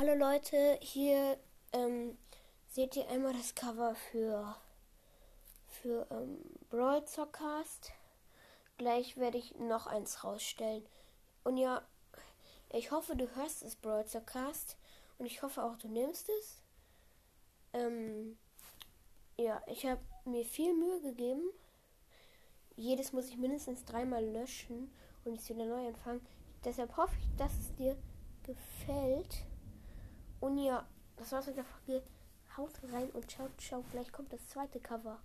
Hallo Leute, hier ähm, seht ihr einmal das Cover für, für ähm, Brawl Zockcast. Gleich werde ich noch eins rausstellen. Und ja, ich hoffe, du hörst das Brawl Zockcast. Und ich hoffe auch, du nimmst es. Ähm, ja, ich habe mir viel Mühe gegeben. Jedes muss ich mindestens dreimal löschen und es wieder neu anfangen. Deshalb hoffe ich, dass es dir gefällt. Und ja, das war's mit der Folge. Haut rein und ciao, ciao. Gleich kommt das zweite Cover.